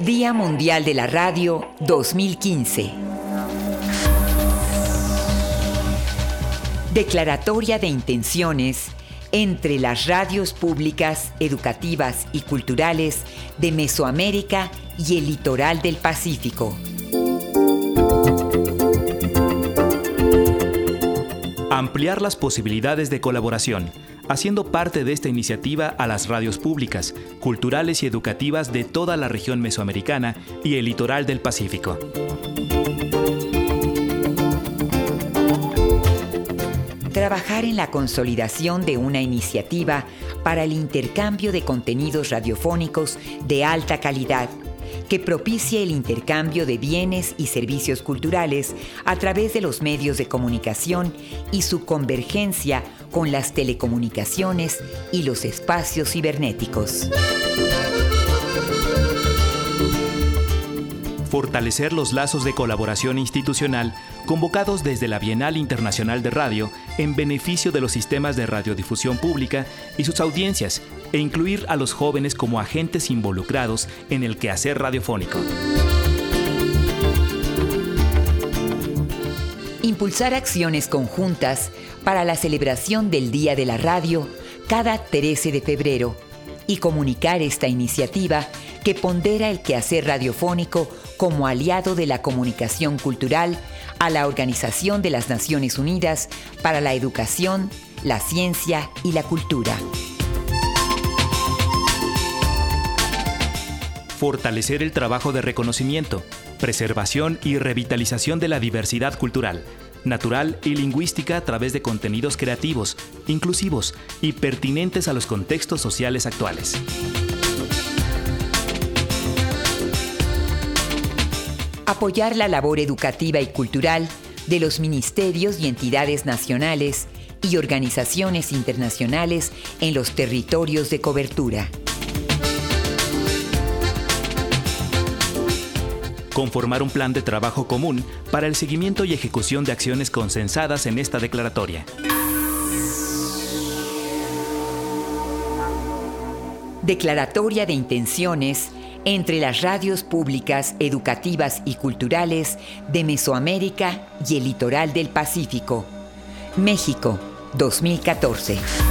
Día Mundial de la Radio 2015. Declaratoria de intenciones entre las radios públicas, educativas y culturales de Mesoamérica y el litoral del Pacífico. Ampliar las posibilidades de colaboración, haciendo parte de esta iniciativa a las radios públicas, culturales y educativas de toda la región mesoamericana y el litoral del Pacífico. Trabajar en la consolidación de una iniciativa para el intercambio de contenidos radiofónicos de alta calidad que propicie el intercambio de bienes y servicios culturales a través de los medios de comunicación y su convergencia con las telecomunicaciones y los espacios cibernéticos. Fortalecer los lazos de colaboración institucional convocados desde la Bienal Internacional de Radio en beneficio de los sistemas de radiodifusión pública y sus audiencias e incluir a los jóvenes como agentes involucrados en el quehacer radiofónico. Impulsar acciones conjuntas para la celebración del Día de la Radio cada 13 de febrero y comunicar esta iniciativa que pondera el quehacer radiofónico como aliado de la comunicación cultural a la Organización de las Naciones Unidas para la Educación, la Ciencia y la Cultura. Fortalecer el trabajo de reconocimiento, preservación y revitalización de la diversidad cultural, natural y lingüística a través de contenidos creativos, inclusivos y pertinentes a los contextos sociales actuales. Apoyar la labor educativa y cultural de los ministerios y entidades nacionales y organizaciones internacionales en los territorios de cobertura. Conformar un plan de trabajo común para el seguimiento y ejecución de acciones consensadas en esta declaratoria. Declaratoria de intenciones entre las radios públicas, educativas y culturales de Mesoamérica y el litoral del Pacífico. México, 2014.